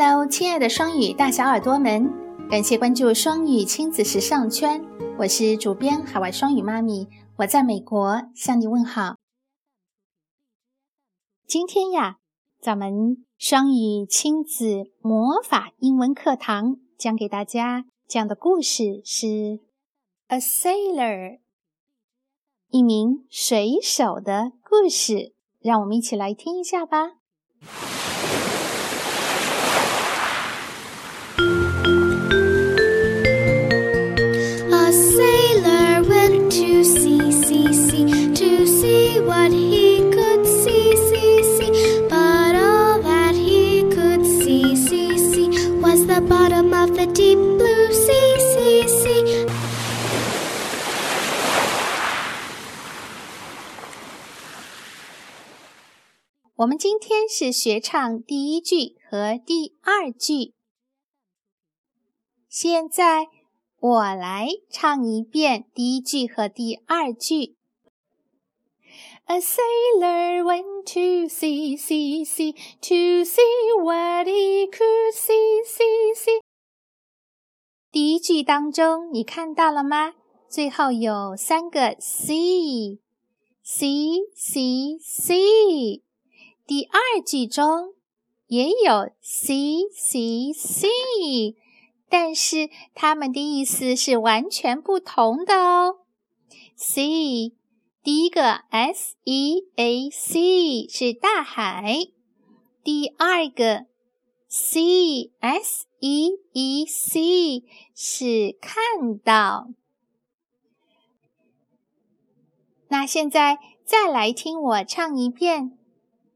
Hello，亲爱的双语大小耳朵们，感谢关注双语亲子时尚圈，我是主编海外双语妈咪，我在美国向你问好。今天呀，咱们双语亲子魔法英文课堂讲给大家讲的故事是《A Sailor》，一名水手的故事，让我们一起来听一下吧。我们今天是学唱第一句和第二句。现在我来唱一遍第一句和第二句。A sailor went to sea, sea, sea, to see what he could see, see, see。第一句当中，你看到了吗？最后有三个 see，see，see，see。第二句中也有 see，see，see，但是它们的意思是完全不同的哦。see。 第一个 S E A C 是大海，第二个 C S E E C 是看到。那现在再来听我唱一遍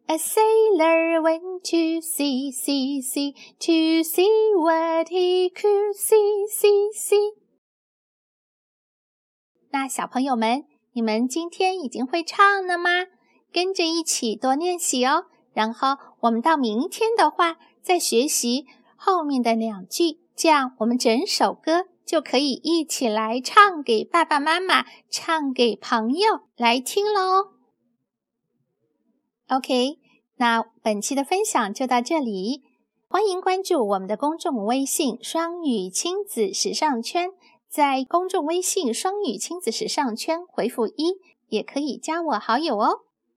：A sailor went to sea, sea, sea to see what he could see, see, see。那小朋友们。你们今天已经会唱了吗？跟着一起多练习哦。然后我们到明天的话，再学习后面的两句，这样我们整首歌就可以一起来唱给爸爸妈妈、唱给朋友来听喽。OK，那本期的分享就到这里，欢迎关注我们的公众微信“双语亲子时尚圈”。在公众微信“双语亲子时尚圈”回复一，也可以加我好友哦。